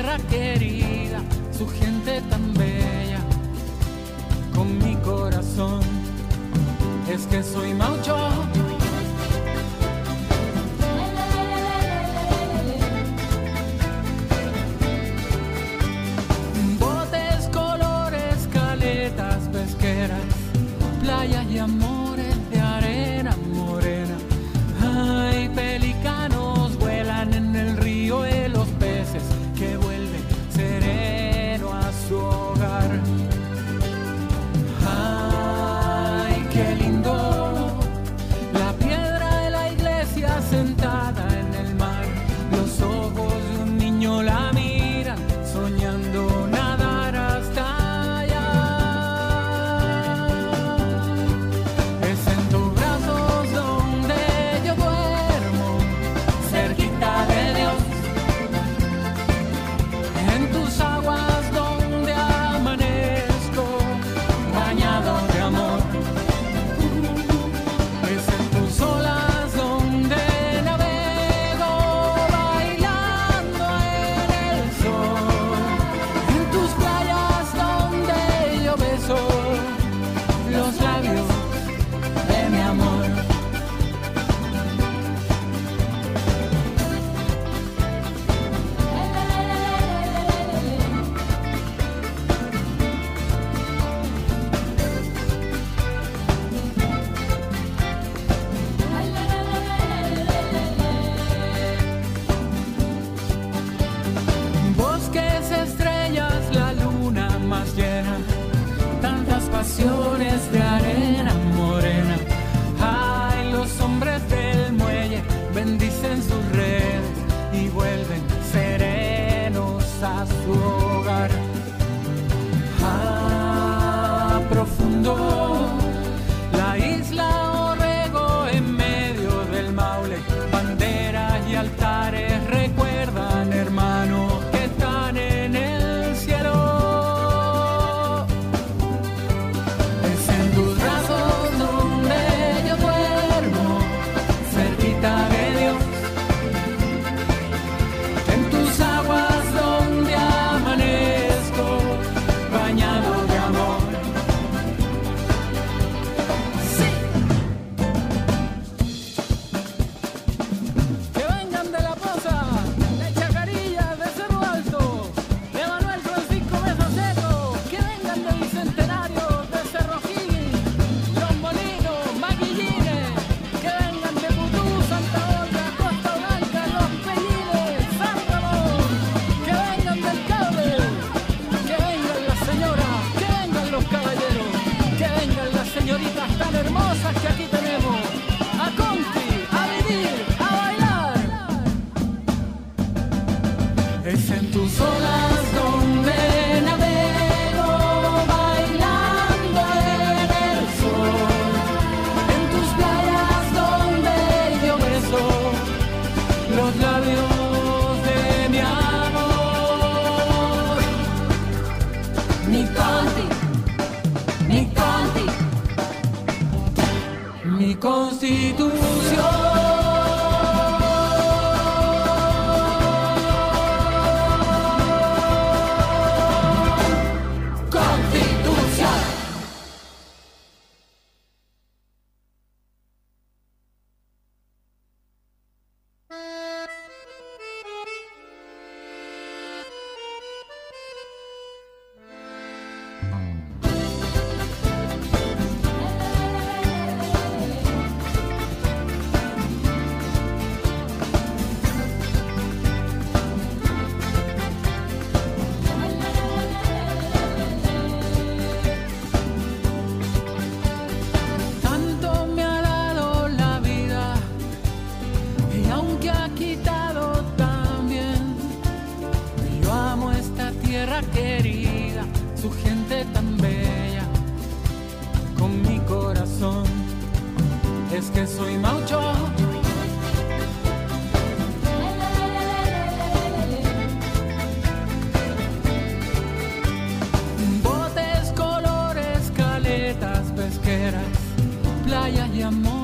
tierra querida, su gente tan bella, con mi corazón. Es que soy maucho Yeah, de amor.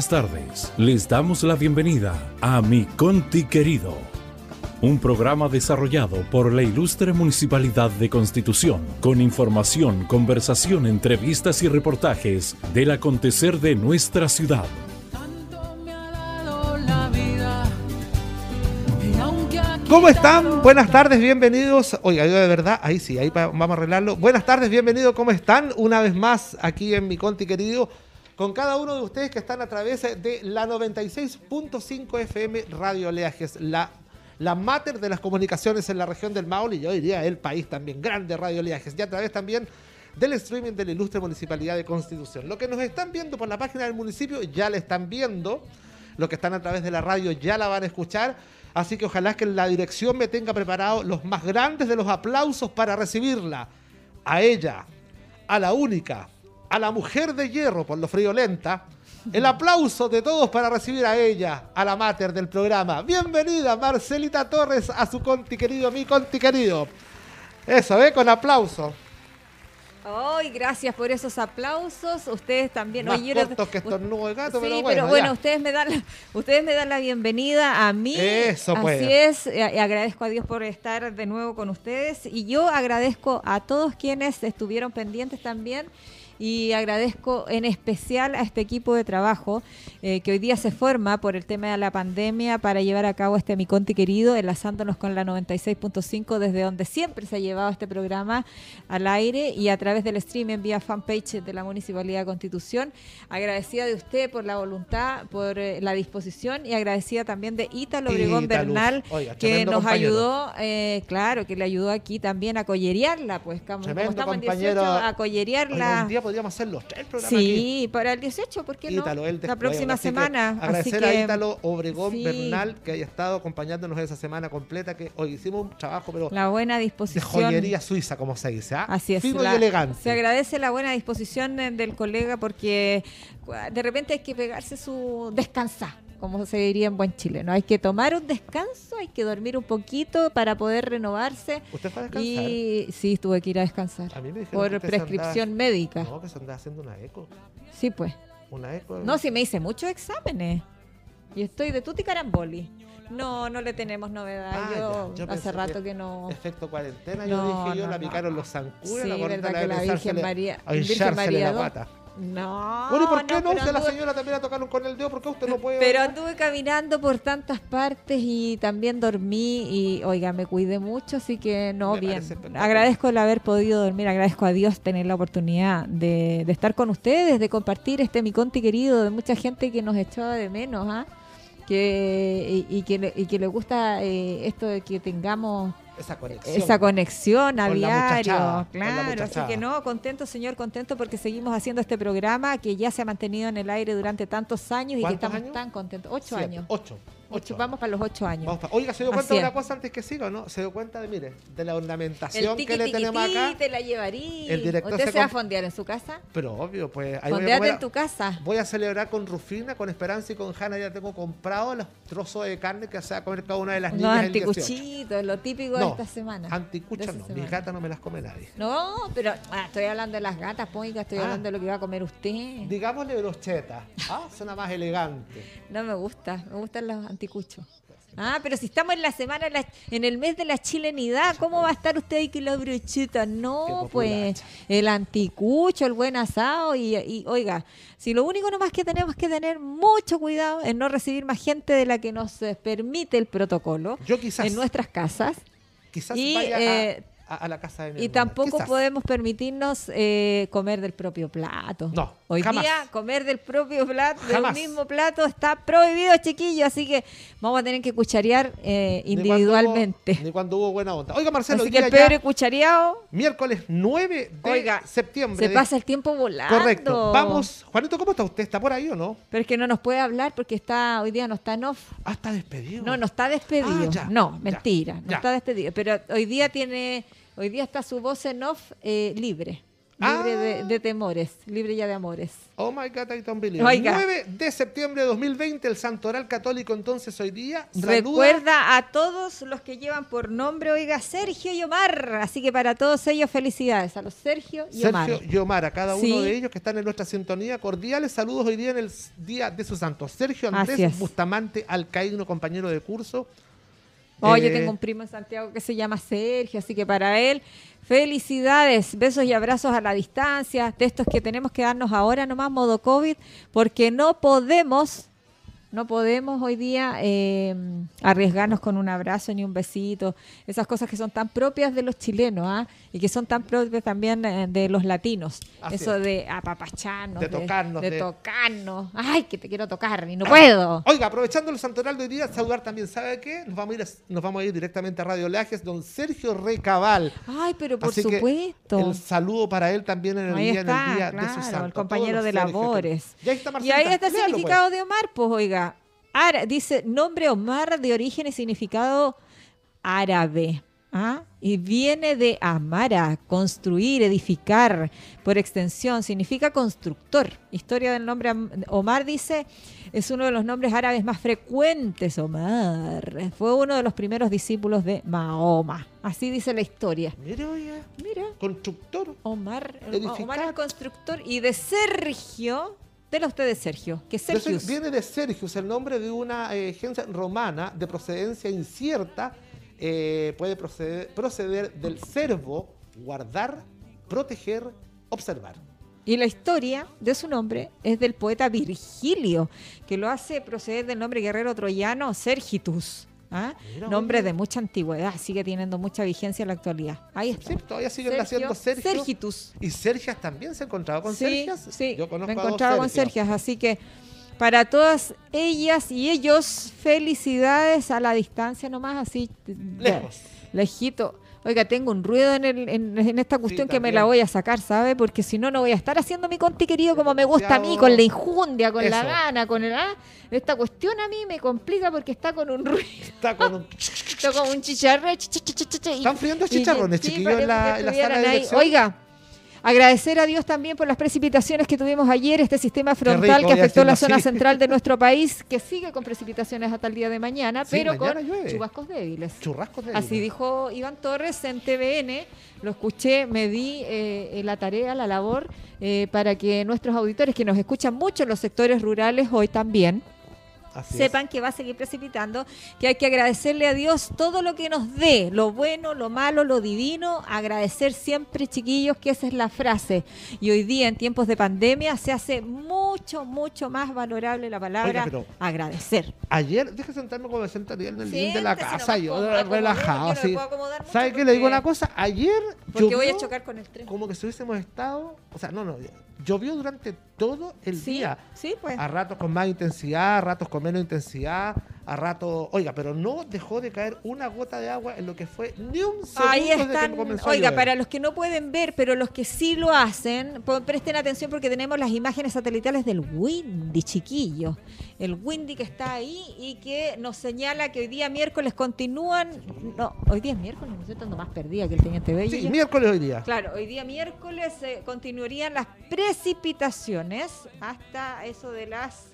Buenas tardes. Les damos la bienvenida a Mi Conti Querido, un programa desarrollado por la ilustre Municipalidad de Constitución, con información, conversación, entrevistas y reportajes del acontecer de nuestra ciudad. ¿Cómo están? Buenas tardes, bienvenidos. Oiga, yo de verdad, ahí sí, ahí vamos a arreglarlo. Buenas tardes, bienvenidos, ¿cómo están? Una vez más aquí en mi Conti querido, con cada uno de ustedes que están a través de la 96.5 FM Radio Leajes, la, la mater de las comunicaciones en la región del Maule y yo diría el país también, grande Radio Leajes, y a través también del streaming de la ilustre Municipalidad de Constitución. Lo que nos están viendo por la página del municipio ya la están viendo. Los que están a través de la radio ya la van a escuchar. Así que ojalá que la dirección me tenga preparado los más grandes de los aplausos para recibirla. A ella, a la única, a la mujer de hierro por lo friolenta. El aplauso de todos para recibir a ella, a la mater del programa. Bienvenida Marcelita Torres a su conti querido, mi conti querido. Eso, ¿ve? Con aplauso. Ay, gracias por esos aplausos. Ustedes también. Más Oye, yo cortos que estornudo de gato, Sí, pero pero bueno. bueno, ya. ustedes me dan la, ustedes me dan la bienvenida a mí. Eso, pues. Así es, eh, agradezco a Dios por estar de nuevo con ustedes y yo agradezco a todos quienes estuvieron pendientes también y agradezco en especial a este equipo de trabajo eh, que hoy día se forma por el tema de la pandemia para llevar a cabo este Mi Conti querido, enlazándonos con la 96.5 desde donde siempre se ha llevado este programa al aire y a través del streaming vía fanpage de la Municipalidad de Constitución. Agradecida de usted por la voluntad, por eh, la disposición y agradecida también de Ítalo Obregón Bernal oiga, que nos compañero. ayudó, eh, claro, que le ayudó aquí también a collerearla, pues como, como Tremendo estamos en compañero. 18, a collerearla. Podríamos hacer los tres programas aquí. Sí, para el 18, ¿por qué no? Él la próxima así que semana. Agradecer así que, a Ítalo Obregón sí. Bernal que haya estado acompañándonos esa semana completa, que hoy hicimos un trabajo, pero La buena de disposición. joyería suiza, como se dice. ¿ah? Así es. Fino la- y elegante. Se agradece la buena disposición del colega porque de repente hay que pegarse su descansar, como se diría en buen chileno. Hay que tomar un descanso, hay que dormir un poquito para poder renovarse. ¿Usted fue a descansar? Y sí, tuve que ir a descansar. A mí me dijeron que Por se prescripción andaba- médica. No, que se andaba haciendo una eco. Sí, pues. Una eco. No, sí me hice muchos exámenes. Y estoy de tutti caramboli. No, no le tenemos novedad. Ah, yo, yo hace rato que que no. Efecto cuarentena, No, yo dije yo, no, la no. picaron los zancudos, Sí, la verdad la que la Virgen María- Virgen María la guata. No. Bueno, ¿y por qué no? a la señora también la tocaron con el dedo, ¿por qué usted no puede? Pero anduve caminando por tantas partes y también dormí y, oiga, me cuidé mucho, así que no, Me bien. Agradezco el haber podido dormir, agradezco a Dios tener la oportunidad de, de estar con ustedes, de compartir este mi conti querido, de mucha gente que nos echaba de menos, ¿ah? Que, y, y que y que le gusta eh, esto de que tengamos esa conexión. esa conexión a Con la diario. muchachada, con la Claro, así que no, contento, señor, contento porque seguimos haciendo este programa que ya se ha mantenido en el aire durante tantos años y que ¿Cuántos estamos años? tan contentos. Ocho Siete, años. Ocho. Ocho, vamos para los ocho años. Vamos Oiga, ¿se dio cuenta de una cosa antes que siga, no? Se dio cuenta de, mire, de la ornamentación que le tenemos acá. te la llevaría. El director ¿Usted se va a fondear en su casa? Pero obvio, pues ahí voy a, Fondeate en tu casa. voy a celebrar con Rufina, con Esperanza y con Hanna. Ya tengo comprado los trozos de carne que se va a comer cada una de las niñas 18. anticuchitos, lo típico de esta semana. Anticuchas no, mis gatas no me las come nadie. No, pero ah, estoy hablando de las gatas, poiga, estoy Ah. hablando de lo que va a comer usted. Digámosle brocheta. Ah, suena más elegante. No me gusta, me gustan los anticuchos. Ah, pero si estamos en la semana, la- en el mes de la chilenidad, ¿cómo va a estar usted ahí con la brocheta? Qué No, pues el anticucho, el buen asado y, y, oiga, si lo único nomás que tenemos que tener mucho cuidado en no recibir más gente de la que nos eh, permite el protocolo Yo quizás, en nuestras casas quizás y, vaya a- eh, a, a la casa de mi y hermana. tampoco Quizás. podemos permitirnos eh, comer del propio plato. No, Hoy jamás. día comer del propio plato, del mismo plato, está prohibido, chiquillos. Así que vamos a tener que cucharear eh, Ni cuando individualmente. hubo- Ni cuando hubo buena onda. Oiga, Marcelo, Así que el peor cuchareado, miércoles 9 de Oiga, septiembre. se de- pasa el tiempo volando. Correcto. Vamos. Juanito, ¿cómo está usted? ¿Está por ahí o no? Pero es que no nos puede hablar porque está hoy día no está en off. Ah, está despedido. No, no está despedido. Ah, ya, no, ya, mentira, no ya. está despedido. Pero hoy día tiene, hoy día está su voz en off eh, libre, libre Ah. de, de temores, libre ya de amores. Oh my God, I don't believe. Oiga. 9 de septiembre de 2020, el Santoral Católico entonces hoy día saluda Recuerda a todos los que llevan por nombre, oiga, Sergio y Omar. Así que para todos ellos, felicidades a los Sergio y Omar. Sergio y Omar, a cada uno Sí. de ellos que están en nuestra sintonía. Cordiales saludos hoy día en el Día de sus Santos. Sergio Andrés. Bustamante Alcaíno, compañero de curso. Oh, yo Eh, tengo un primo en Santiago que se llama Sergio, así que para él, felicidades, besos y abrazos a la distancia, de estos que tenemos que darnos ahora nomás, modo COVID, porque no podemos, no podemos hoy día eh, arriesgarnos con un abrazo ni un besito, esas cosas que son tan propias de los chilenos, ¿ah? Y que son tan propias también eh, de los latinos. Así Eso es. de apapacharnos, De tocarnos, de, de- tocarnos. Ay, que te quiero tocar y no puedo. Oiga, aprovechando el Santoral de hoy día, saludar también, ¿sabe qué? Nos vamos a ir, a- nos vamos a ir directamente a Radio Lajes, don Sergio Recabal. Ay, pero por Así que supuesto. el saludo para él también en el Ahí día, está, en el día claro, de su santo. el compañero de labores. Y ahí está Y ahí está el pues. significado de Omar, pues oiga. Ara- dice nombre Omar de origen y significado árabe. ¿ah? Y viene de amara, construir, edificar, por extensión, significa constructor. Historia del nombre Omar dice, es uno de los nombres árabes más frecuentes, Omar. Fue uno de los primeros discípulos de Mahoma. Así dice la historia. oiga, Mira. constructor. Omar, Edificar. Omar el constructor y de Sergio, de usted de Sergio, que es De Sergius. ser- viene de Sergius, el nombre de una eh, agencia romana de procedencia incierta. eh, puede proceder, proceder del servo, guardar, proteger, observar. Y la historia de su nombre es del poeta Virgilio, que lo hace proceder del nombre guerrero troyano Sergitus. ¿Ah? Nombre de mucha antigüedad, sigue teniendo mucha vigencia en la actualidad. Ahí está. Sí, todavía siguen Sergio, naciendo Sergio. Sergitus. Y Sergias también se encontraba con sí, Sergias. sí, Yo conozco me a dos encontraba con. Sergias, así que para todas ellas y ellos, felicidades a la distancia nomás, así Lejos. lejito. Oiga, tengo un ruido en, el- en- en esta cuestión que me la voy a sacar, ¿sabe? Porque si no, no voy a estar haciendo mi conti querido como me gusta a mí, con la injundia, con la gana, con el... ah, Esta cuestión a mí me complica porque está con un ruido, Está con un... está como un Están friendo chicharrones, chiquillos, en la, que en la sala de dirección. Oiga, agradecer a Dios también por las precipitaciones que tuvimos ayer, este sistema frontal rico, que afectó la zona central de nuestro país, que sigue con precipitaciones hasta el día de mañana, Sí, pero mañana con llueve. chubascos débiles. Churrascos de Así dijo Iván Torres en TVN, lo escuché, me di eh, la tarea, la labor, eh, para que nuestros auditores que nos escuchan mucho en los sectores rurales hoy también, Así sepan que va a seguir precipitando, que hay que agradecerle a Dios todo lo que nos dé, lo bueno, lo malo, lo divino, agradecer siempre, chiquillos, que esa es la frase. Y hoy día, en tiempos de pandemia, se hace mucho, mucho más valorable la palabra Oiga, agradecer. Ayer, déjame sentarme como me sentaría en el living de la casa, yo relajado, así. puedo acomodar mucho ¿Sabe qué? Le digo una cosa, ayer Porque voy a llovió chocar con el tren. como que si hubiésemos estado, o sea, no, no, llovió durante todo el Sí, día. sí, pues. A ratos con más intensidad, a ratos con menos intensidad, a ratos, oiga, pero no dejó de caer una gota de agua en lo que fue ni un segundo Ahí desde están, que comenzó a oiga, para los que no pueden ver, pero los que sí lo hacen, presten atención porque tenemos las imágenes satelitales del Windy, chiquillo. El Windy que está ahí y que nos señala que hoy día miércoles continúan. No, hoy día es miércoles, no estoy estando más perdida que el Teniente Bello. Sí, miércoles hoy día. Claro, hoy día miércoles eh, continuarían las precipitaciones hasta eso de las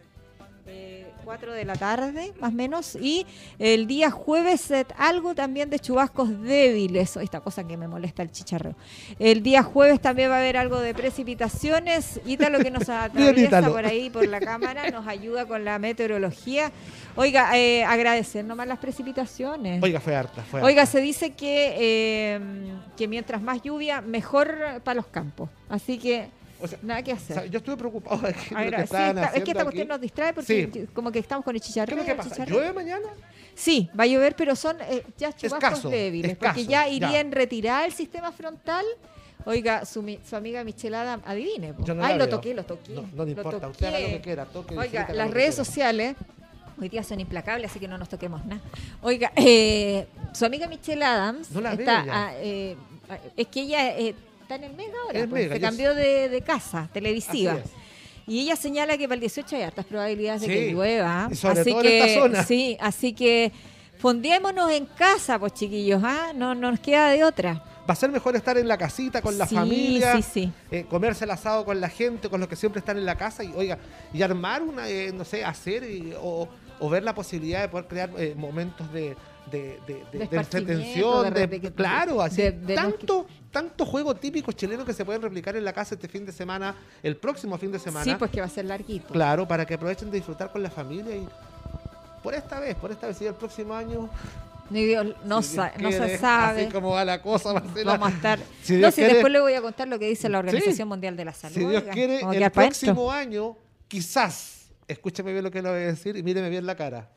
eh, 4 de la tarde, más o menos. Y el día jueves algo también de chubascos débiles. Esta cosa que me molesta el chicharreo. El día jueves también va a haber algo de precipitaciones. Ítalo que nos atraviesa por ahí, por la cámara, nos ayuda con la meteorología. Oiga, eh, agradecer nomás las precipitaciones. Oiga, fue harta, fue Oiga, se dice que, eh, que mientras más lluvia, mejor para los campos. Así que O sea, nada que o sea, hacer. yo estuve preocupado de que, ver, lo que sí, estaban está- es que esta cuestión aquí. nos distrae porque Sí. como que estamos con el ¿Qué chicharreo. es lo que el pasa? chicharreo. ¿Llueve mañana? Sí, va a llover, pero son eh, ya chubascos Escaso, débiles, escaso, porque ya iría ya. en retirada el sistema frontal. Oiga, su, su amiga Michelada, adivine. no Ay, lo toqué, lo toqué. No, no le importa, usted haga lo toqué. que quiera, toque, Oiga, las redes quiera. sociales hoy día son implacables, así que no nos toquemos nada. Oiga, eh, su amiga Michelle Adams No la veo está, eh, es que ella eh, está en el Mega ahora, El pues, Mega, se cambió de, de casa televisiva. Y ella señala que para el 18 hay hartas probabilidades de que llueva. y sobre así todo en que, esta zona. Sí, así que fondiémonos en casa, pues chiquillos, ¿ah? No, no nos queda de otra. Va a ser mejor estar en la casita con la Sí, familia, sí. eh, comerse el asado con la gente, con los que siempre están en la casa y oiga, y armar una, eh, no sé, hacer y- o, o ver la posibilidad de poder crear eh, momentos de, de, de, de- entretención, de claro, así, tanto, tanto juego típico chileno que se pueden replicar en la casa este fin de semana, el próximo fin de semana. Sí, pues que va a ser larguito. Claro, para que aprovechen de disfrutar con la familia y por esta vez, por esta vez, y el próximo año Ni Dios, no, si sa- Dios no se sabe. Así como va la cosa, Marcela. Vamos a estar. Si no, Dios si quiere- después le voy a contar lo que dice la Sí. Organización Mundial de la Salud. Si Dios oiga, quiere, el próximo año, quizás, escúcheme bien lo que le voy a decir y míreme bien la cara.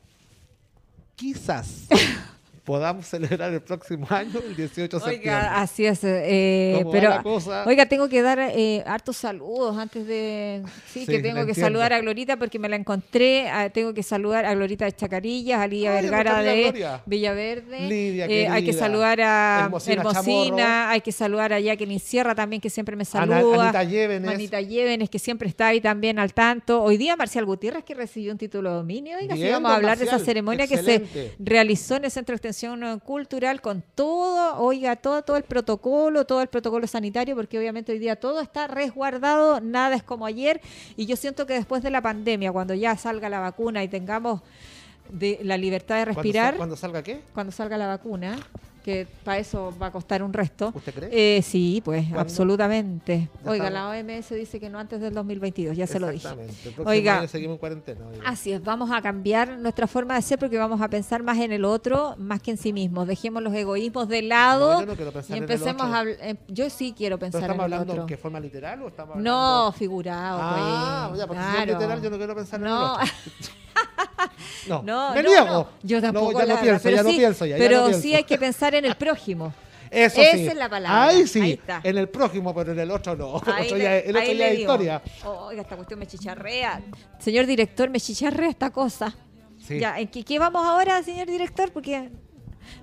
Quizás podamos celebrar el próximo año, el 18 de septiembre. Oiga, así es. eh, ¿Cómo va pero, cosa? oiga, tengo que dar eh, hartos saludos antes de. Sí, Sí, que tengo que entiendo. saludar a Glorita porque me la encontré. tengo que saludar a Glorita de Chacarillas, a Lidia Ay, Vergara de Gloria. Villaverde. Lidia, Eh, hay que saludar a Hermosina hay que saludar a Jacqueline Sierra también, que siempre me saluda. Anita Llévenes. Anita Llévenes, que siempre está ahí también al tanto. Hoy día Marcial Gutiérrez, que recibió un título de dominio. Oiga, Bien, vamos a hablar de esa ceremonia que se realizó en el Centro Extensión Cultural con todo, oiga, todo, todo el protocolo, todo el protocolo sanitario, porque obviamente hoy día todo está resguardado, nada es como ayer. Y yo siento que después de la pandemia, cuando ya salga la vacuna y tengamos de la libertad de ¿Cuándo respirar, sal- ¿Cuándo salga qué? cuando salga la vacuna, que para eso va a costar un resto. ¿Usted cree? Eh, sí, pues, ¿Cuándo? absolutamente. Ya Oiga, estamos. la OMS dice que no antes del 2022, ya se lo dije. Exactamente. El Oiga. año seguimos en cuarentena. oiga. Así es, vamos a cambiar nuestra forma de ser porque vamos a pensar más en el otro más que en sí mismos. Dejemos los egoísmos de lado No, yo no quiero pensar y en el empecemos otro. a em- Yo sí quiero ¿Pero pensar estamos en el hablando otro. en qué forma literal o estamos hablando... No, figurado. Ah, pues, ya, porque si es claro. literal yo no quiero pensar No. en el otro. No, No, me no, niego. no, yo tampoco. Ya verdad, pienso, pero ya sí- pienso. Pero sí hay que pensar en el prójimo. Eso Esa sí. es la palabra. Ahí sí. Ahí está. En el próximo, pero en el otro no. Ahí Otro le- ya- el otro ya es historia. Oiga, esta cuestión me chicharrea. Señor director, me chicharrea esta cosa. Sí. Ya, ¿en qué, qué vamos ahora, señor director? Porque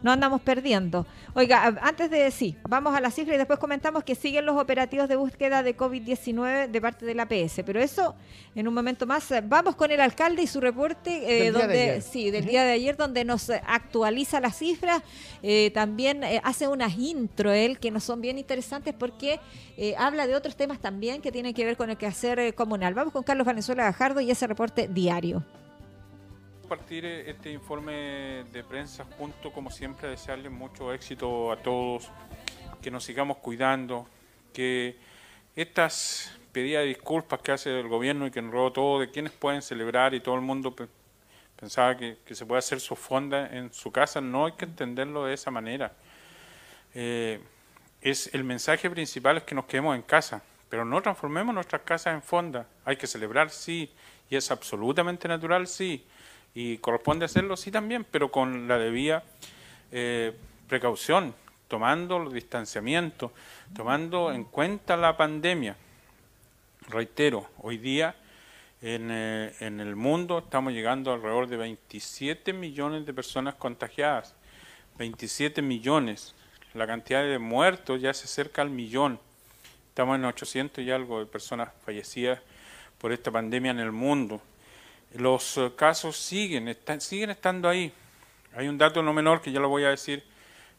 no andamos perdiendo. Oiga, antes de sí, vamos a la cifra y después comentamos que siguen los operativos de búsqueda de COVID-19 de parte de la PS. Pero eso en un momento más. Eh, Vamos con el alcalde y su reporte, eh, Del día de donde ayer. sí, del día de ayer, donde nos eh, actualiza las cifras. Eh, también eh, hace unas intro él que nos son bien interesantes porque habla de otros temas también que tienen que ver con el quehacer eh, comunal. Vamos con Carlos Valenzuela Gajardo y ese reporte diario. Compartir este informe de prensa junto, como siempre, desearles mucho éxito a todos, que nos sigamos cuidando, que estas pedidas de disculpas que hace el gobierno y que enredó todo, de quienes pueden celebrar y todo el mundo pe- pensaba que, que se puede hacer su fonda en su casa, no hay que entenderlo de esa manera. Eh, es el mensaje principal es que nos quedemos en casa, pero no transformemos nuestras casas en fonda. Hay que celebrar, sí, y es absolutamente natural, sí, y corresponde hacerlo, sí también, pero con la debida eh, precaución, tomando los distanciamientos, tomando en cuenta la pandemia. Reitero, hoy día en, eh, en el mundo estamos llegando alrededor de 27 millones de personas contagiadas. 27 millones. La cantidad de muertos ya se acerca al millón. Estamos en 800 y algo de personas fallecidas por esta pandemia en el mundo. Los eh, casos siguen, están, siguen estando ahí. Hay un dato no menor que ya lo voy a decir.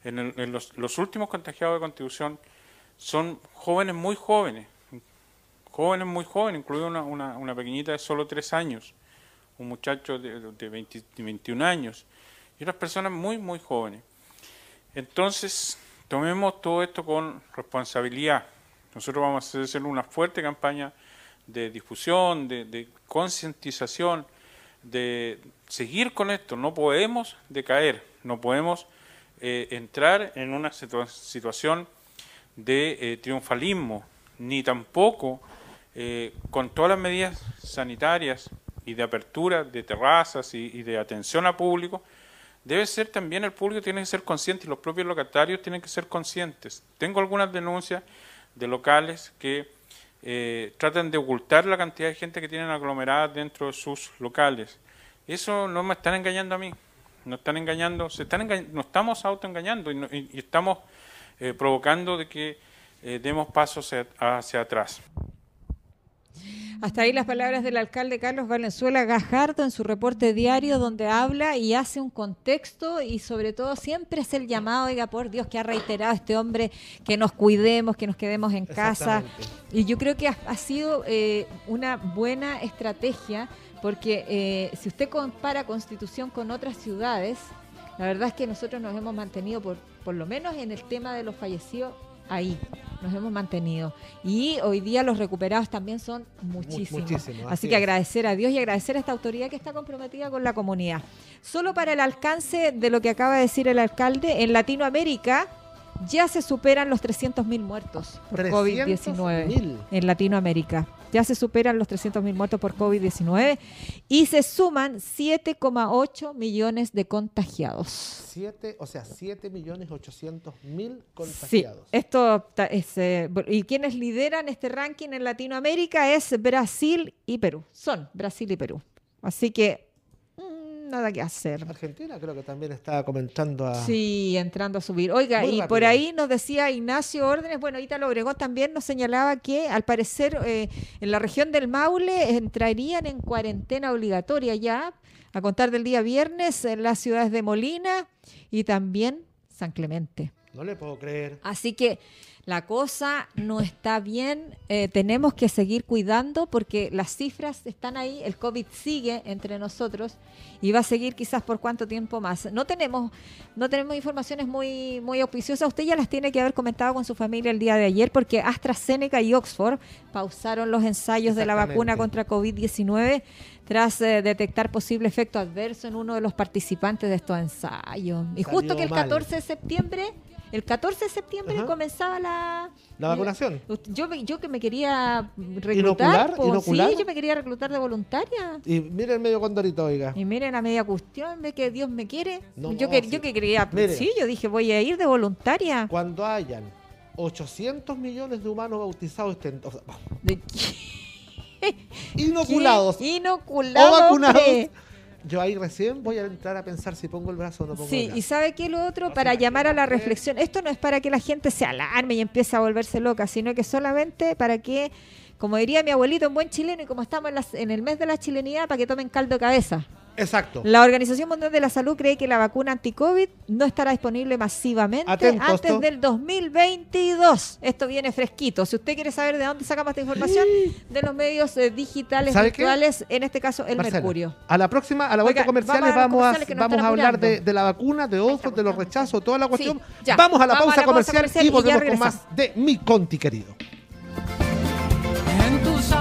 En, el- en los, últimos contagiados de Constitución son jóvenes muy jóvenes, jóvenes muy jóvenes, incluida una, pequeñita de solo tres años, un muchacho de, de 20 de 21 años, y otras personas muy, muy jóvenes. Entonces, tomemos todo esto con responsabilidad. Nosotros vamos a hacer una fuerte campaña de difusión, de, concientización, de seguir con esto. No podemos decaer, no podemos eh, entrar en una situa- situación de eh, triunfalismo, ni tampoco eh, con todas las medidas sanitarias y de apertura de terrazas y, y de atención a público, debe ser también el público tiene que ser consciente y los propios locatarios tienen que ser conscientes. Tengo algunas denuncias de locales que eh, tratan de ocultar la cantidad de gente que tienen aglomerada dentro de sus locales. Eso no me están engañando a mí, no están engañando, se están enga- nos estamos autoengañando y, no- y estamos eh, provocando de que eh, demos pasos hacia, hacia atrás. Hasta ahí las palabras del alcalde Carlos Valenzuela Gajardo en su reporte diario donde habla y hace un contexto y sobre todo siempre es el llamado, oiga, por Dios, que ha reiterado este hombre que nos cuidemos, que nos quedemos en casa. Y yo creo que ha, ha sido eh, una buena estrategia porque eh, si usted compara Constitución con otras ciudades, la verdad es que nosotros nos hemos mantenido, por, por lo menos en el tema de los fallecidos, ahí nos hemos mantenido. Y hoy día los recuperados también son muchísimos. muchísimos, así, así que agradecer a Dios y agradecer a esta autoridad que está comprometida con la comunidad. Solo para el alcance de lo que acaba de decir el alcalde, en Latinoamérica ya se superan los 300.000 muertos por 300.000. COVID-19 en Latinoamérica. Ya se superan los 300.000 muertos por COVID-19 y se suman 7,8 millones de contagiados. Siete, o sea, 7 millones 800 mil Sí, contagiados. esto ta- es, eh, y quienes lideran este ranking en Latinoamérica es Brasil y Perú. Son Brasil y Perú. Así que nada que hacer. Argentina creo que también está comenzando a... Sí, entrando a subir. Oiga, Muy y rápido. por ahí nos decía Ignacio Órdenes, bueno, Ítalo Obregón también nos señalaba que al parecer eh, en la región del Maule entrarían en cuarentena obligatoria ya, a contar del día viernes, en las ciudades de Molina y también San Clemente. No le puedo creer. Así que la cosa no está bien, eh, tenemos que seguir cuidando porque las cifras están ahí, el COVID sigue entre nosotros y va a seguir quizás por cuánto tiempo más. No tenemos, no tenemos informaciones muy, muy auspiciosas, usted ya las tiene que haber comentado con su familia el día de ayer porque AstraZeneca y Oxford pausaron los ensayos de la vacuna contra COVID-19 tras eh, detectar posible efecto adverso en uno de los participantes de estos ensayos. Y justo que el mal. 14 de septiembre, el 14 de septiembre Ajá. comenzaba la La vacunación. Yo, yo que me quería reclutar, ¿Inocular? po, ¿Inocular? sí, yo me quería reclutar de voluntaria. Y mire el medio condorito, oiga. Y miren a media cuestión de que Dios me quiere. No, yo, que, sí. yo que quería, Mire. sí, yo dije voy a ir de voluntaria. Cuando hayan 800 millones de humanos bautizados, estén, o sea, ¿De inoculados qué? Inoculados. o vacunados. Yo ahí recién voy a entrar a pensar si pongo el brazo o no pongo el Sí, brazo. y sabe qué lo otro, No, para sí, llamar a la reflexión, esto no es para que la gente se alarme y empiece a volverse loca, sino que solamente para que, como diría mi abuelito en buen chileno, y como estamos en, las- en el mes de la chilenidad, para que tomen caldo de cabeza. Exacto. La Organización Mundial de la Salud cree que la vacuna anti-COVID no estará disponible masivamente Atento, antes esto. del 2022. Esto viene fresquito. Si usted quiere saber de dónde sacamos esta información, de los medios eh, digitales virtuales, en este caso el Marcela, Mercurio. A la próxima, a la vuelta Oiga, comerciales, vamos a los vamos a, comerciales vamos a hablar de, la vacuna, de Oxford, de los rechazos, toda la cuestión. ya. Vamos a la Vamos pausa a la pausa comercial, comercial y volvemos con más de Mi Conti, querido. En tus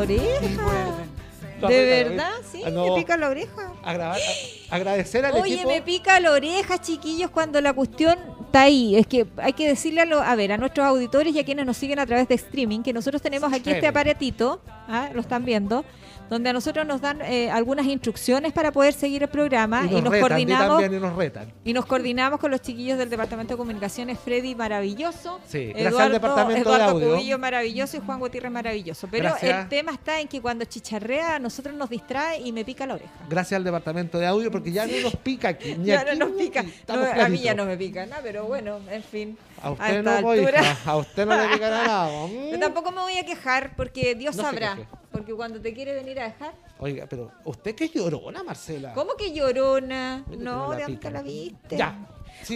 oreja. ¿De verdad? Sí, ah, no. me pica la oreja. Agra agradecer al Oye, equipo. me pica la oreja, chiquillos, cuando la cuestión está ahí. Es que hay que decirle a, lo, a, ver, a nuestros auditores y a quienes nos siguen a través de streaming, que nosotros tenemos aquí este aparatito, ¿ah? lo están viendo, donde a nosotros nos dan eh, algunas instrucciones para poder seguir el programa y nos, coordinamos. Y, nos retan. y nos coordinamos con los chiquillos del Departamento de Comunicaciones, Freddy maravilloso, sí, Eduardo, departamento de audio. Cubillo maravilloso y Juan Gutiérrez maravilloso. Pero el tema está en que cuando chicharrea a nosotros nos distrae y me pica la oreja. Gracias al Departamento de Audio porque ya no nos pica aquí. Ni aquí, a mí ya no me pica nada, pero bueno, en fin. A usted esta no, pues, altura. a usted no le picará nada. Yo tampoco me voy a quejar porque Dios No sabrá. Porque cuando te quiere venir a dejar, Oiga, pero usted que llorona, Marcela. ¿cómo que llorona? No, ¿de pica. la viste? Ya.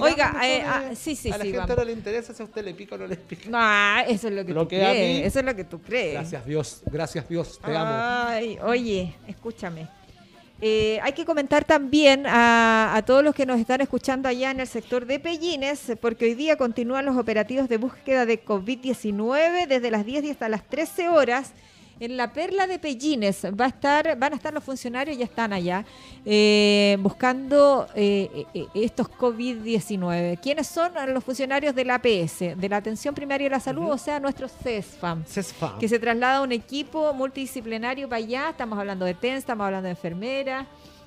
Oiga, eh, ah, sí, sí, A la sí, gente vamos. no le interesa si a usted le pica o no le pica. Ah, eso es lo que Lo tú que a mí- crees. Eso es lo que tú crees. Gracias Dios, gracias Dios, te amo. Ay, oye, escúchame. Eh, hay que comentar también a, todos los que nos están escuchando allá en el sector de Pellines, porque hoy día continúan los operativos de búsqueda de COVID-19 desde las 10 y hasta las 13 horas. En la perla de Pellines va a estar, van a estar los funcionarios, ya están allá, eh, buscando eh, eh, estos COVID-19. ¿Quiénes son los funcionarios de la APS, de la Atención Primaria de la Salud, o sea, nuestros CESFAM? Cesfam. que se traslada un equipo multidisciplinario para allá. Estamos hablando de TENS, estamos hablando de enfermeras.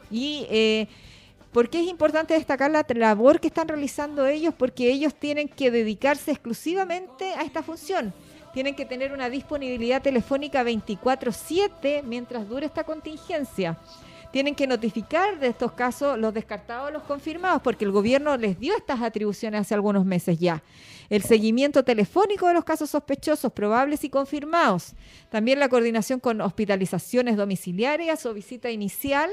Y eh, ¿por qué es importante destacar la labor que están realizando ellos? Porque ellos tienen que dedicarse exclusivamente a esta función. Tienen que tener una disponibilidad telefónica 24/7 mientras dure esta contingencia. Tienen que notificar de estos casos los descartados los confirmados, porque el gobierno les dio estas atribuciones hace algunos meses ya. El seguimiento telefónico de los casos sospechosos, probables y confirmados. También la coordinación con hospitalizaciones domiciliarias o visita inicial.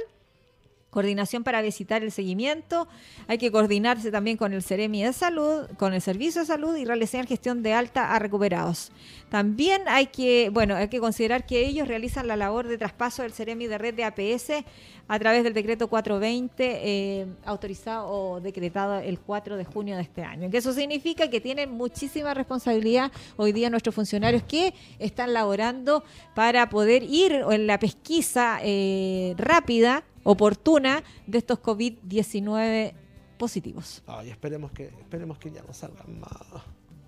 Coordinación para visitar el seguimiento. Hay que coordinarse también con el Ceremi de Salud, con el Servicio de Salud y realizar gestión de alta a recuperados. También hay que, bueno, hay que considerar que ellos realizan la labor de traspaso del Ceremi de red de APS a través del decreto 420 eh, autorizado o decretado el 4 de junio de este año. Que eso significa que tienen muchísima responsabilidad hoy día nuestros funcionarios que están laborando para poder ir en la pesquisa eh, rápida, oportuna de estos COVID-19 positivos. Ay, esperemos que, esperemos que ya no salgan más.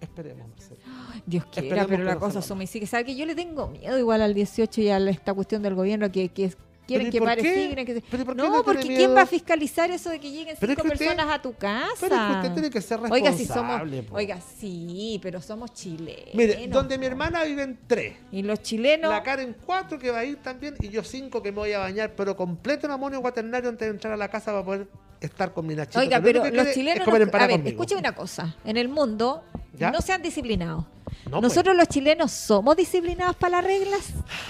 Esperemos, Marcela. Dios quiera, Esperemos pero la cosa suma y sigue. ¿Sabe que yo le tengo miedo igual al 18 y a esta cuestión del gobierno que, que quieren ¿y que ¿Pero por qué No, porque? ¿quién va a fiscalizar eso de que lleguen Pero cinco que usted- personas a tu casa? Pero es que usted tiene que ser Oiga, si somos, responsable, po. oiga, sí, pero somos chilenos. Mire, donde mi hermana viven tres. Y los chilenos, La Karen cuatro que va a ir también y yo cinco que me voy a bañar, pero completo en amonio cuaternario antes de entrar a la casa para poder estar con mi nachito. oiga, Lo pero único que los chilenos, no- a ver, conmigo. escuche una cosa, en el mundo ¿Ya? no se han disciplinado. No, pues. Nosotros los chilenos somos disciplinados para las reglas,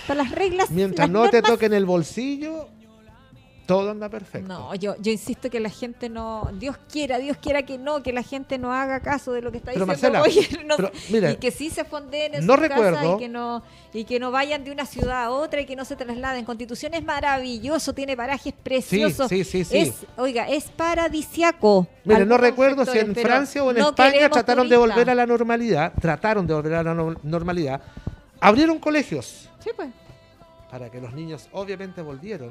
para las reglas. Mientras las no te normas. toquen el bolsillo, todo anda perfecto. No, yo, yo insisto que la gente no, Dios quiera, Dios quiera que no, que la gente no haga caso de lo que está Pero, diciendo Marcela, no- pero, mira, y que sí se fondeen en no casas recuerdo- y que no y que no vayan de una ciudad a otra y que no se trasladen. Constitución es maravilloso, tiene parajes preciosos. sí, sí, sí. Es, oiga, es paradisiaco. Mire, no recuerdo si en Francia o en no España trataron de volver a la normalidad, trataron de volver a la no- normalidad, abrieron colegios Sí, pues. para que los niños obviamente volvieron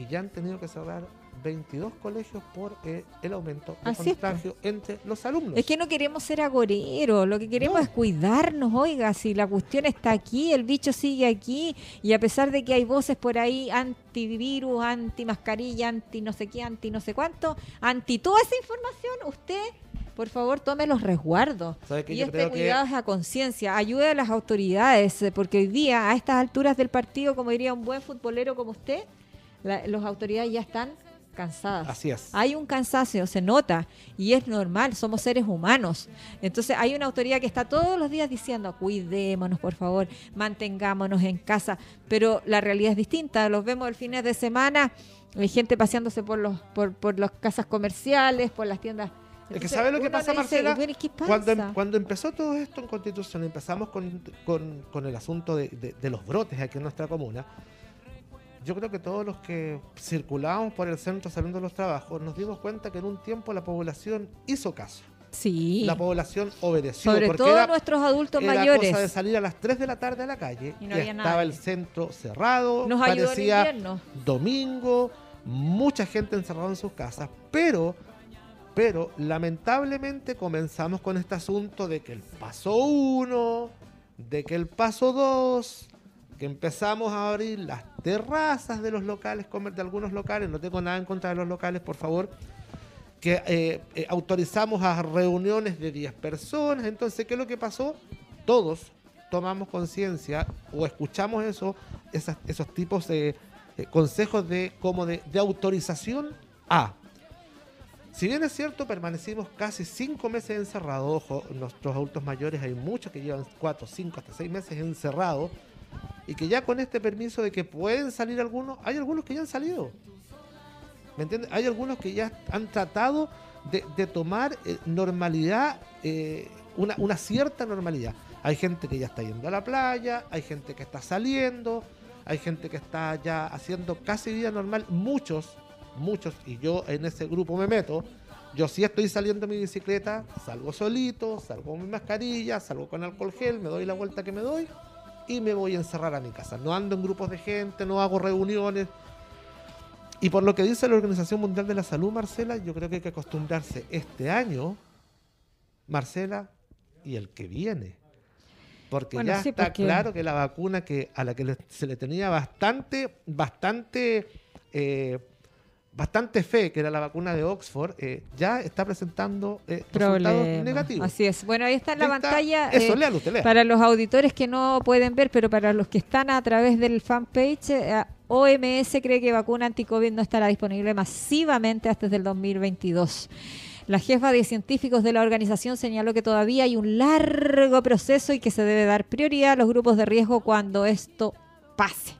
y ya han tenido que cerrar 22 colegios por eh, el aumento de Así es, contagio entre los alumnos. Es que no queremos ser agoreros, lo que queremos No. es cuidarnos, oiga, si la cuestión está aquí, el bicho sigue aquí, y a pesar de que hay voces por ahí antivirus, anti mascarilla, anti no sé qué, anti no sé cuánto, anti toda esa información, usted, por favor, tome los resguardos. Y Yo este que- cuidado es a conciencia, ayude a las autoridades, eh, porque hoy día, a estas alturas del partido, como diría un buen futbolero como usted, la- las autoridades ya están cansadas. Así es. Hay un cansancio, se nota, y es normal, somos seres humanos. Entonces hay una autoridad que está todos los días diciendo, cuidémonos, por favor, mantengámonos en casa, pero la realidad es distinta, los vemos el fines de semana, hay gente paseándose por los por, por las casas comerciales, por las tiendas. Es que Entonces, ¿sabe lo que pasa, dice, Marcela? "Bueno, ¿qué Cuando, em- pasa?". cuando empezó todo esto en Constitución, empezamos con, con- con el asunto de, de- de los brotes aquí en nuestra comuna. Yo creo que todos los que circulábamos por el centro saliendo de los trabajos nos dimos cuenta que en un tiempo la población hizo caso. Sí, La población obedeció. sobre porque todo era, nuestros adultos era mayores. cosa de salir a las 3 de la tarde a la calle Y y, no había estaba nadie. el centro cerrado. Nos ayudó parecía invierno. domingo, mucha gente encerrada en sus casas, pero, pero lamentablemente comenzamos con este asunto de que el paso 1, de que el paso 2, que empezamos a abrir las terrazas de los locales, de algunos locales, no tengo nada en contra de los locales, por favor, que eh, eh, autorizamos a reuniones de 10 personas. Entonces, ¿qué es lo que pasó? Todos tomamos conciencia o escuchamos eso, esos tipos de eh, consejos de como de autorización a. Si bien es cierto, permanecimos casi cinco meses encerrados, ojo, nuestros adultos mayores hay muchos que llevan cuatro, cinco, hasta seis meses encerrados, y que ya con este permiso de que pueden salir algunos, hay algunos que ya han salido. ¿Me entiendes? Hay algunos que ya han tratado de, tomar eh, normalidad, eh, una, una cierta normalidad. Hay gente que ya está yendo a la playa, hay gente que está saliendo, hay gente que está ya haciendo casi vida normal. Muchos, muchos, y yo en ese grupo me meto. Yo sí estoy saliendo en mi bicicleta, salgo solito, salgo con mi mascarilla, salgo con alcohol gel, me doy la vuelta que me doy y me voy a encerrar a mi casa. No ando en grupos de gente, no hago reuniones. Y por lo que dice la Organización Mundial de la Salud, Marcela, yo creo que hay que acostumbrarse este año, Marcela, y el que viene. Porque Bueno, ya sí, está porque- claro que la vacuna que a la que se le tenía bastante, bastante, eh, bastante fe, que era la vacuna de Oxford, eh, ya está presentando eh, resultados negativos. Así es. Bueno, ahí está en la Ahí está. pantalla. Eso, eh, léalo usted, lea. Para los auditores que no pueden ver, pero para los que están a través del fanpage, eh, OMS cree que vacuna anti-COVID no estará disponible masivamente hasta el 2022. La jefa de científicos de la organización señaló que todavía hay un largo proceso y que se debe dar prioridad a los grupos de riesgo cuando esto pase.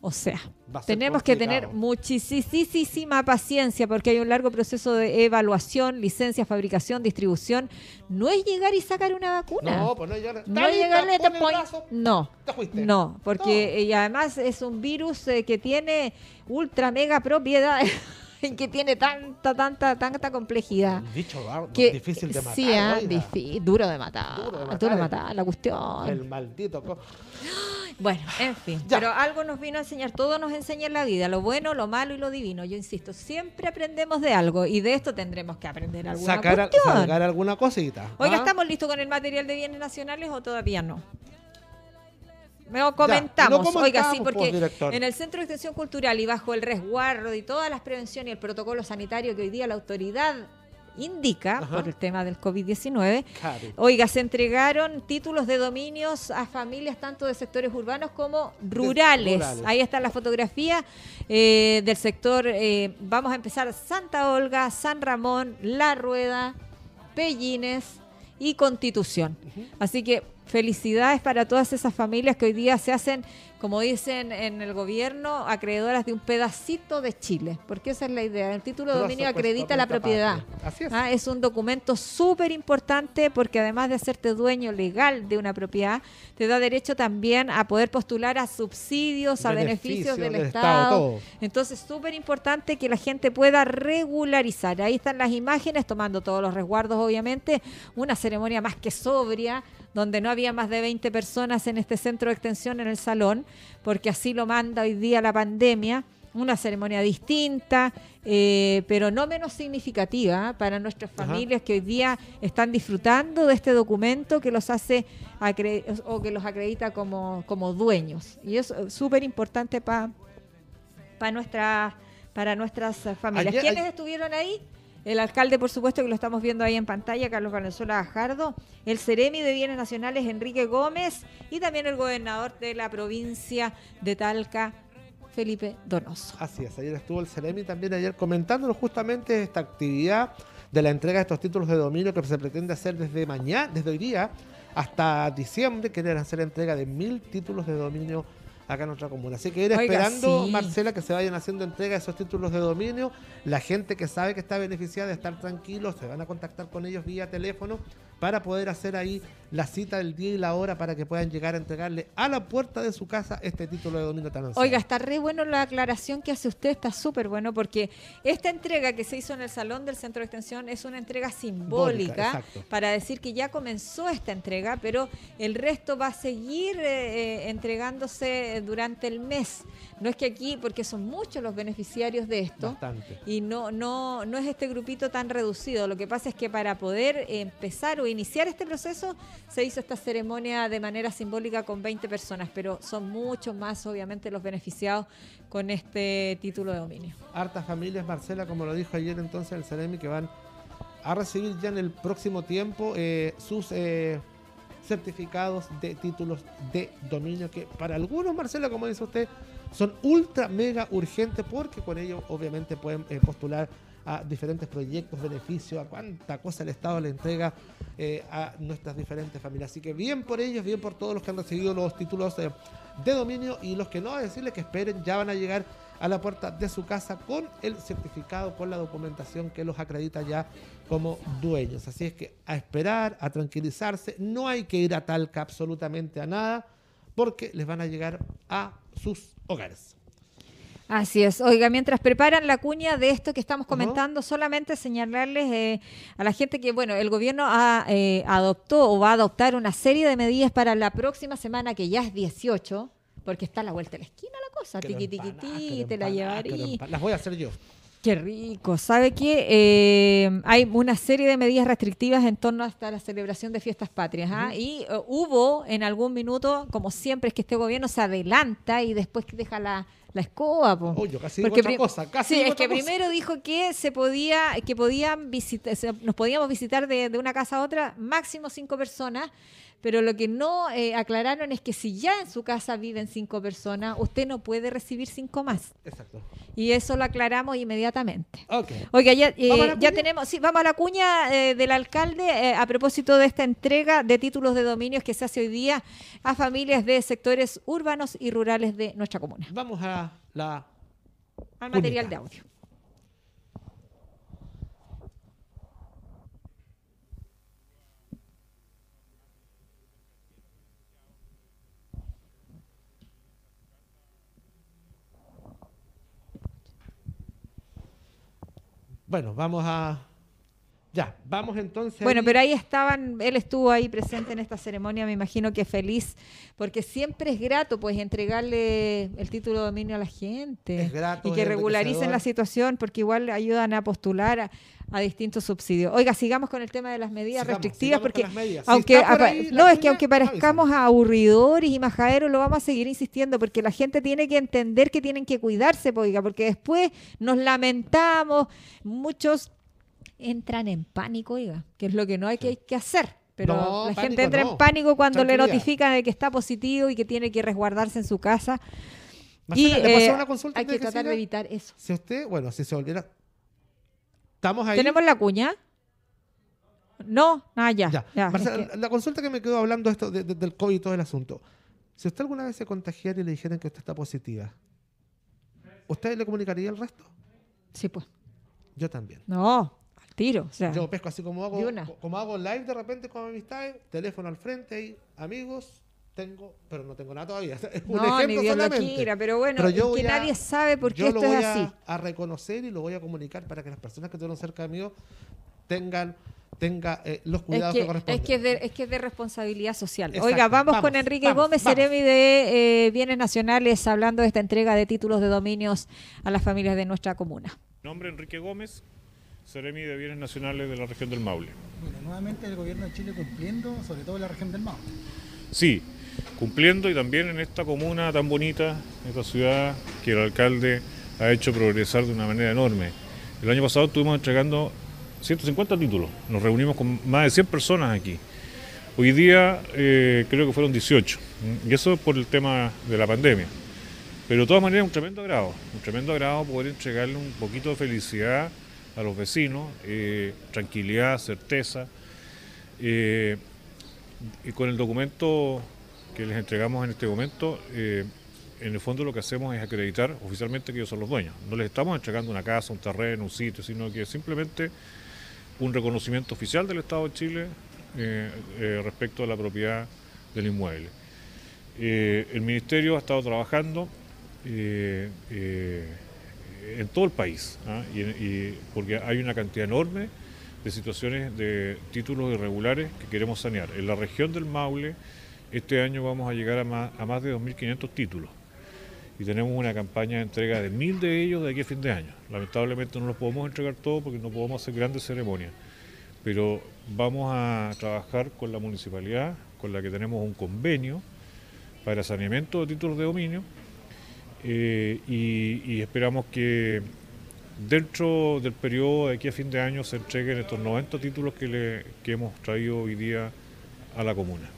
O sea, tenemos que tener muchísima paciencia porque hay un largo proceso de evaluación, licencia, fabricación, distribución. No es llegar y sacar una vacuna. No, pues no llegar. No a pon este point. No. No, porque y además es un virus eh, que tiene ultra mega propiedad que tiene tanta, tanta, tanta complejidad. Bicho Que, difícil de matar. Sí, ah, duro de matar. Duro de Duro de matar. matar, la cuestión. El maldito. Bueno, en fin. Ya. Pero algo nos vino a enseñar, todo nos enseña en la vida, lo bueno, lo malo y lo divino. Yo insisto, siempre aprendemos de algo y de esto tendremos que aprender alguna Sacar, cuestión. sacar alguna cosita. Oiga, ¿ah? ¿estamos listos con el material de bienes nacionales o todavía no? Me lo lo comentamos. Oiga, sí, pues, porque en el Centro de Extensión Cultural y bajo el resguardo y todas las prevenciones y el protocolo sanitario que hoy día la autoridad indica Ajá. por el tema del COVID-19, Claro. Oiga, se entregaron títulos de dominios a familias tanto de sectores urbanos como rurales. rurales. Ahí está la fotografía eh, del sector. eh, vamos a empezar Santa Olga, San Ramón, La Rueda, Pellines y Constitución. Así que felicidades para todas esas familias que hoy día se hacen, como dicen en el gobierno, acreedoras de un pedacito de Chile. Porque esa es la idea. El título de dominio supuesto, acredita la propiedad. Así es. Ah, es un documento súper importante porque además de hacerte dueño legal de una propiedad, te da derecho también a poder postular a subsidios, a beneficios, Beneficios del, del Estado. Estado, todo. Entonces, súper importante que la gente pueda regularizar. Ahí están las imágenes, tomando todos los resguardos, obviamente. Una ceremonia más que sobria, donde no había más de 20 personas en este centro de extensión en el salón, porque así lo manda hoy día la pandemia. Una ceremonia distinta, eh, pero no menos significativa para nuestras Ajá. familias que hoy día están disfrutando de este documento que los hace o que los acredita como, como dueños. Y es eh, súper importante para para nuestras para nuestras familias. Ayer- ¿Quiénes estuvieron ahí? El alcalde, por supuesto, que lo estamos viendo ahí en pantalla, Carlos Valenzuela Gajardo, el Ceremi de Bienes Nacionales, Enrique Gómez, y también el gobernador de la provincia de Talca, Felipe Donoso. Así es, ayer estuvo el Ceremi también ayer comentándonos justamente esta actividad de la entrega de estos títulos de dominio que se pretende hacer desde mañana, desde hoy día hasta diciembre, quieren hacer entrega de mil títulos de dominio acá en nuestra comuna. Así que ir Oiga, esperando, sí. Marcela, que se vayan haciendo entrega de esos títulos de dominio. La gente que sabe que está beneficiada de estar tranquilos, se van a contactar con ellos vía teléfono para poder hacer ahí la cita del día y la hora para que puedan llegar a entregarle a la puerta de su casa este título de dominio tan ansiado. Oiga, está re bueno la aclaración que hace usted, está súper bueno, porque esta entrega que se hizo en el Salón del Centro de Extensión es una entrega simbólica para decir que ya comenzó esta entrega, pero el resto va a seguir eh, eh, entregándose durante el mes. No es que aquí, porque son muchos los beneficiarios de esto. Bastante. Y no, no, no es este grupito tan reducido. Lo que pasa es que para poder empezar o iniciar este proceso, se hizo esta ceremonia de manera simbólica con 20 personas, pero son muchos más, obviamente, los beneficiados con este título de dominio. Hartas familias, Marcela, como lo dijo ayer entonces el Ceremi, que van a recibir ya en el próximo tiempo eh, sus eh, certificados de títulos de dominio, que para algunos, Marcela, como dice usted, son ultra mega urgentes porque con ello obviamente pueden eh, postular a diferentes proyectos, beneficios, a cuánta cosa el Estado le entrega eh, a nuestras diferentes familias. Así que bien por ellos, bien por todos los que han recibido los títulos eh, de dominio y los que no, a decirles que esperen, ya van a llegar a la puerta de su casa con el certificado, con la documentación que los acredita ya como dueños. Así es que a esperar, a tranquilizarse, no hay que ir a Talca absolutamente a nada, porque les van a llegar a sus hogares. Así es. Oiga, mientras preparan la cuña de esto que estamos comentando, solamente señalarles eh, a la gente que, bueno, el gobierno ha, eh, adoptó o va a adoptar una serie de medidas para la próxima semana, que ya es 18, porque está a la vuelta de la esquina la cosa. Tiqui, tiqui, tiqui, te la llevaría. Las voy a hacer yo. Qué rico. ¿Sabe qué? Eh, hay una serie de medidas restrictivas en torno hasta la celebración de fiestas patrias. ¿ah? Y uh, hubo en algún minuto, como siempre, es que este gobierno se adelanta y después deja la, la escoba. Po. Oh, yo casi digo otra cosa, casi sí, digo es que otra cosa. primero dijo que se podía, que podían visitar, nos podíamos visitar de, de una casa a otra máximo cinco personas, pero lo que no eh, aclararon es que si ya en su casa viven cinco personas, usted no puede recibir cinco más. Exacto. Y eso lo aclaramos inmediatamente. Ok. Oiga, ya, eh, ¿Vamos a la ya tenemos, sí, vamos a la cuña eh, del alcalde a propósito de esta entrega de títulos de dominios que se hace hoy día a familias de sectores urbanos y rurales de nuestra comuna. Vamos a la Al material de audio. Bueno, vamos a. Ya, vamos entonces. Bueno, ahí. pero ahí estaban, él estuvo ahí presente en esta ceremonia, me imagino que feliz, porque siempre es grato pues entregarle el título de dominio a la gente Es grato, y que regularicen la situación, porque igual ayudan a postular a, a distintos subsidios. Oiga, sigamos con el tema de las medidas Sigamos, restrictivas, sigamos porque las medidas. Si aunque por ahí no es que aunque parezcamos aburridores y majaderos, lo vamos a seguir insistiendo, porque la gente tiene que entender que tienen que cuidarse, pues, oiga, porque después nos lamentamos, muchos entran en pánico, oiga, que es lo que no hay que, hay que hacer. Pero No, la gente entra no. en pánico cuando le notifican de que está positivo y que tiene que resguardarse en su casa. Marcela, y ¿le pasó eh, una consulta hay que tratar de evitar eso. Si usted, bueno, si se volviera. ¿Estamos ahí? ¿Tenemos la cuña? No, ah, ya. Ya. ya, es Marcela, que- la consulta que me quedó hablando esto de- de- del COVID y todo el asunto. Si usted alguna vez se contagiara y le dijeran que usted está positiva, ¿usted le comunicaría el resto? sí, pues. Yo también. No, tiro. O sea, Yo pesco así como hago, como hago live de repente con amistades, teléfono al frente y amigos, tengo, pero no tengo nada todavía. Es un no, ejemplo ni Dios lo quiera, pero bueno, Pero yo es voy que a- nadie sabe por qué yo esto lo voy es a, así. a reconocer y lo voy a comunicar para que las personas que estuvieron cerca de mí tengan tenga eh, los Es cuidados que, que, corresponden. es, que es de, es que es de responsabilidad social. Exacto. Oiga, vamos, Vamos, con Enrique vamos, Gómez, vamos. Ceremi de eh, Bienes Nacionales, hablando de esta entrega de títulos de dominios a las familias de nuestra comuna. Nombre Enrique Gómez, Seremi de Bienes Nacionales de la región del Maule. Bueno, nuevamente el gobierno de Chile cumpliendo, sobre todo en la región del Maule. Sí, cumpliendo y también en esta comuna tan bonita, en esta ciudad que el alcalde ha hecho progresar de una manera enorme. El año pasado estuvimos entregando 150 títulos, nos reunimos con más de 100 personas aquí. Hoy día eh, creo que fueron 18, ¿m? y eso es por el tema de la pandemia. Pero de todas maneras un tremendo agrado, un tremendo agrado poder entregarle un poquito de felicidad a los vecinos, eh, tranquilidad, certeza. eh, y con el documento que les entregamos en este momento, eh, en el fondo lo que hacemos es acreditar oficialmente que ellos son los dueños. No les estamos entregando una casa, un terreno, un sitio, sino que simplemente un reconocimiento oficial del Estado de Chile eh, respecto a la propiedad del inmueble. El Ministerio ha estado trabajando en todo el país, ¿ah? y, porque hay una cantidad enorme de situaciones de títulos irregulares que queremos sanear. En la región del Maule, este año vamos a llegar a más, a más de 2.500 títulos y tenemos una campaña de entrega de mil de ellos de aquí a fin de año. Lamentablemente no los podemos entregar todos porque no podemos hacer grandes ceremonias, pero vamos a trabajar con la municipalidad, con la que tenemos un convenio para saneamiento de títulos de dominio eh, y, y esperamos que dentro del periodo de aquí a fin de año se entreguen estos 90 títulos que, le, que hemos traído hoy día a la comuna.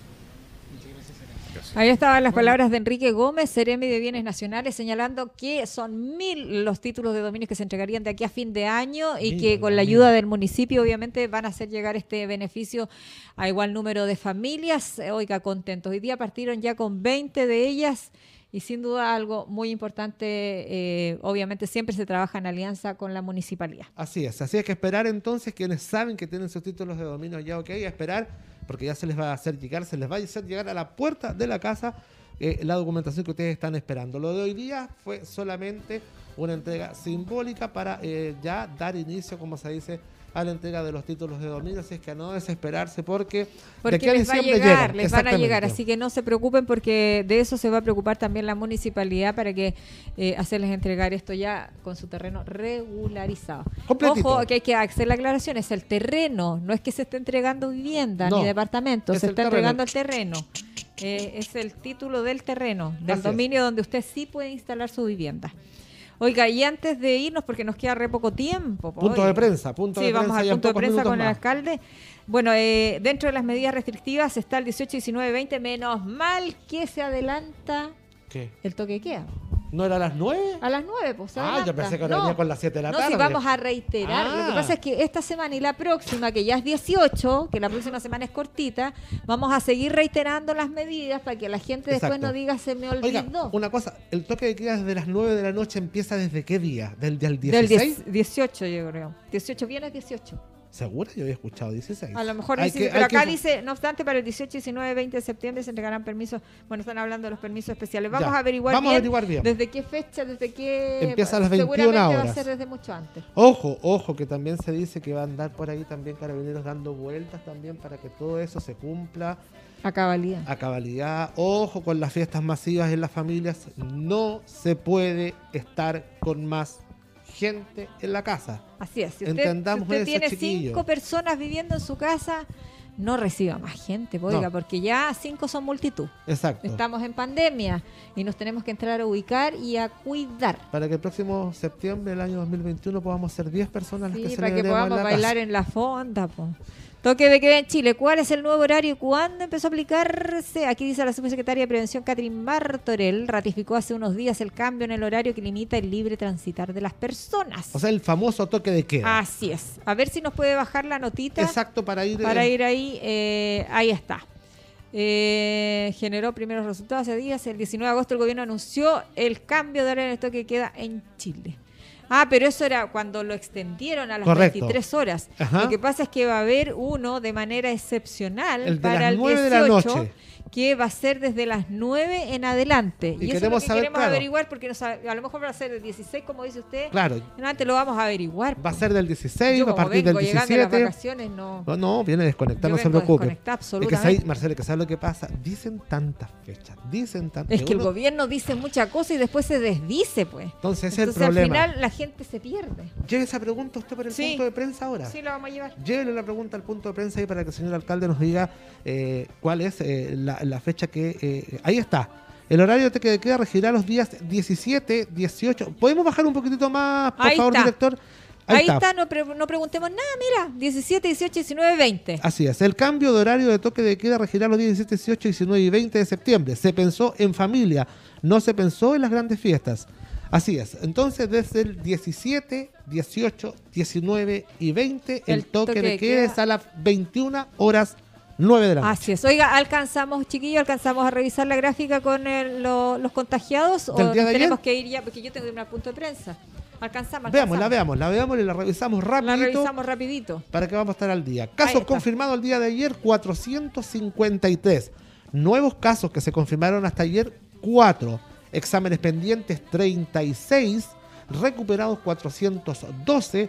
Gracias. Ahí estaban las palabras de Enrique Gómez, Ceremi de Bienes Nacionales, señalando que son mil los títulos de dominio que se entregarían de aquí a fin de año y Mil, que con la mil. ayuda del municipio obviamente van a hacer llegar este beneficio a igual número de familias. Eh, Oiga, contentos. Hoy día partieron ya con 20 de ellas y sin duda algo muy importante, eh, obviamente siempre se trabaja en alianza con la municipalidad. Así es, así es que esperar entonces quienes saben que tienen sus títulos de dominio ya ok, esperar, porque ya se les va a hacer llegar, se les va a hacer llegar a la puerta de la casa eh, la documentación que ustedes están esperando. Lo de hoy día fue solamente una entrega simbólica para eh, ya dar inicio, como se dice, a la entrega de los títulos de dominio, así es que a no desesperarse porque, Porque aquí les va a llegar, llegan. les van a llegar, así que no se preocupen porque de eso se va a preocupar también la municipalidad para que eh, hacerles entregar esto ya con su terreno regularizado. Completito. Ojo, que hay que hacer la aclaración, es el terreno, no es que se esté entregando vivienda No, ni departamento, es se está entregando el terreno. Eh, es el título del terreno, del Así es. dominio donde usted sí puede instalar su vivienda. Oiga, y antes de irnos, porque nos queda re poco tiempo. po, Punto de prensa, punto Sí, de vamos prensa al y en punto de prensa con el alcalde. Bueno, eh, dentro de las medidas restrictivas está el 18, 19, 20. Menos mal que se adelanta ¿Qué? el toque de queda. ¿No era a las nueve? A las 9, pues. Ah, yo pensé que no, venía con las 7 de la no, tarde. si vamos a reiterar. Lo que Ah. pasa es que esta semana y la próxima, que ya es 18, que la próxima semana es cortita, vamos a seguir reiterando las medidas para que la gente después no diga se me Oiga, olvidó. una cosa, el toque de queda desde las 9 de la noche empieza desde qué día? ¿Del, del Del 16? 10 18, yo creo. 18, viernes 18. ¿Segura? Yo había escuchado 16. A lo mejor Hay que- pero hay acá que- dice, no obstante, para el 18, 19, 20 de septiembre se entregarán permisos. Bueno, están hablando de los permisos especiales. Vamos Ya, a averiguar vamos a averiguar bien. desde qué fecha, desde qué... Empieza a las 21 Seguramente va a horas. ser desde mucho antes. Ojo, ojo, que también se dice que va a andar por ahí también carabineros dando vueltas también para que todo eso se cumpla A cabalidad. a cabalidad. Ojo con las fiestas masivas en las familias. No se puede estar con más gente en la casa. Así es. Si usted, Entendamos si usted eso, tiene cinco personas viviendo en su casa, no reciba más gente, pues, No. porque ya cinco son multitud. Exacto. Estamos en pandemia y nos tenemos que entrar a ubicar y a cuidar. Para que el próximo septiembre del año 2021 podamos ser 10 personas las Sí, que para que en podamos la bailar casa. en la fonda. po. Toque de queda en Chile. ¿Cuál es el nuevo horario y cuándo empezó a aplicarse? Aquí dice la subsecretaria de Prevención, Catherine Martorell, ratificó hace unos días el cambio en el horario que limita el libre transitar de las personas. O sea, el famoso toque de queda. Así es. A ver si nos puede bajar la notita Exacto, para ir. para eh, ir ahí. eh, ahí está. Eh, generó primeros resultados hace días. El 19 de agosto el gobierno anunció el cambio de horario en el toque de queda en Chile. Ah, pero eso era cuando lo extendieron a las Correcto. 23 horas. Ajá. Lo que pasa es que va a haber uno de manera excepcional El de para las el 9 de 18 la noche. Que va a ser desde las 9 en adelante. Y Y, eso es lo queremos que saber, queremos claro. averiguar porque no sabe- a lo mejor va a ser el 16, como dice usted. Claro, Antes lo vamos a averiguar. va a ser del 16, Yo a partir vengo del llegando de las 17. vacaciones, no... No, no, viene desconectado, no se preocupe. desconectada Es que sabes, absolutamente. Marcelo, que sabes lo que pasa. Dicen tantas fechas, dicen tantas. Es que el gobierno dice mucha cosa y después se desdice, pues. Entonces ese es el Entonces al problema. final la gente se pierde. Lleve esa pregunta usted para el Sí. punto de prensa ahora. Sí, lo vamos a llevar. Llévele la pregunta al punto de prensa ahí para que el señor alcalde nos diga eh, cuál es eh, la, la fecha que... eh, ahí está. El horario de toque de queda regirá los días 17, 18. ¿Podemos bajar un poquitito más, por Ahí favor, está. director? Ahí, está, no, pre- no preguntemos nada, mira. 17, 18, 19, 20. Así es, el cambio de horario de toque de queda regirá los días 17, 18, 19 y 20 de septiembre. Se pensó en familia, no se pensó en las grandes fiestas. Así es, entonces desde el 17, 18, 19 y 20 el, El toque, toque de de queda queda. es a las 21 horas 9 de la noche. Así es. Oiga, alcanzamos, chiquillos, alcanzamos a revisar la gráfica con el- lo- los contagiados o tenemos que ir ya, porque yo tengo que ir a punto de prensa. Alcanzamos, Veámosla, alcanzamos. veámosla, veámosla y la revisamos La rapidito revisamos rapidito. para que vamos a estar al día. Casos confirmados el día de ayer, 453. Nuevos casos que se confirmaron hasta ayer, 4. Exámenes pendientes, 36. Recuperados, 412.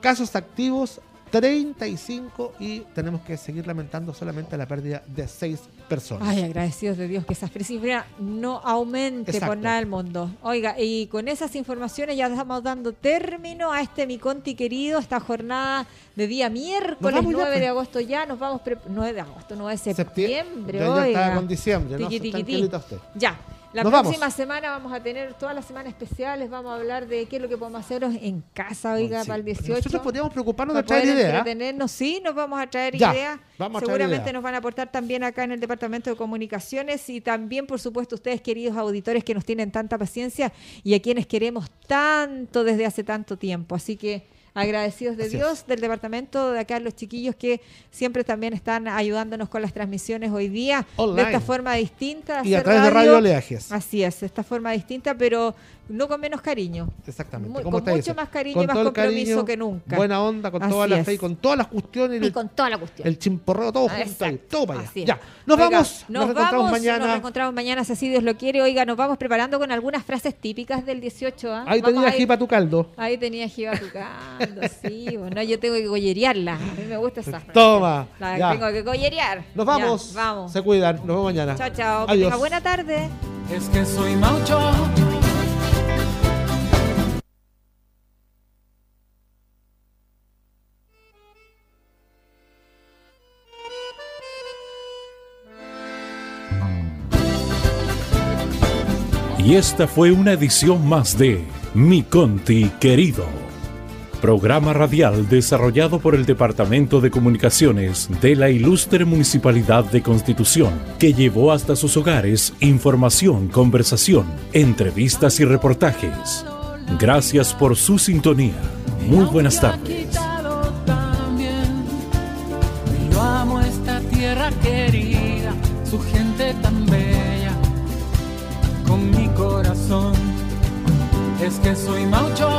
Casos activos, 35 y tenemos que seguir lamentando solamente la pérdida de 6 personas. Ay, agradecidos de Dios que esa cifra no aumente Exacto. por nada del mundo. Oiga, y con esas informaciones ya estamos dando término a este mi conti querido, esta jornada de día miércoles vamos ya, 9 de pues. agosto ya, nos vamos pre- 9 de agosto, 9 de septiembre, Ya, ya con diciembre, ¿no? Tiqui, tiqui, Tranquilita tiqui. usted. Ya. La Nos próxima vamos. semana vamos a tener todas las semanas especiales, vamos a hablar de qué es lo que podemos hacer en casa, oiga, Sí. para el 18. Nosotros podríamos preocuparnos de traer ideas. sí, nos vamos a traer Ya, ideas. vamos a traer Seguramente nos van a aportar también acá en el Departamento de Comunicaciones y también, por supuesto, ustedes, queridos auditores que nos tienen tanta paciencia y a quienes queremos tanto desde hace tanto tiempo. Así que agradecidos de Así Dios, del departamento, de acá los chiquillos que siempre también están ayudándonos con las transmisiones hoy día Online. de esta forma distinta. Y a través de Radio Oleajes. Así es, de esta forma distinta, pero no con menos cariño. Exactamente. Muy- ¿Cómo con mucho más cariño Con y más compromiso cariño, que nunca. Buena onda, con toda la es. fe y con todas las cuestiones. Y el- con toda la cuestión. el chimporreo todo Ah, junto ahí, todo para allá. Ya, nos Oiga, vamos, nos, nos encontramos vamos, mañana. Nos encontramos mañana, si así Dios lo quiere. Oiga, nos vamos preparando con algunas frases típicas del 18. ¿ah? Ahí Vamos tenía jipa tu caldo. Ahí tenía jiba sí. Bueno, yo tengo que gollerearla. A mí me gusta esa. Toma, La ya. tengo que gollerear. Nos Ya, vamos. vamos. Se cuidan. Nos vemos mañana. Chao, chao. Que Adiós. tenga buena tarde. Es que soy maucho. Y esta fue una edición más de Mi Conti Querido, programa radial desarrollado por el Departamento de Comunicaciones de la Ilustre Municipalidad de Constitución, que llevó hasta sus hogares información, conversación, entrevistas y reportajes. Gracias por su sintonía. Muy buenas tardes. querida, su gente tan bella, con mi corazón. Es que soy maucho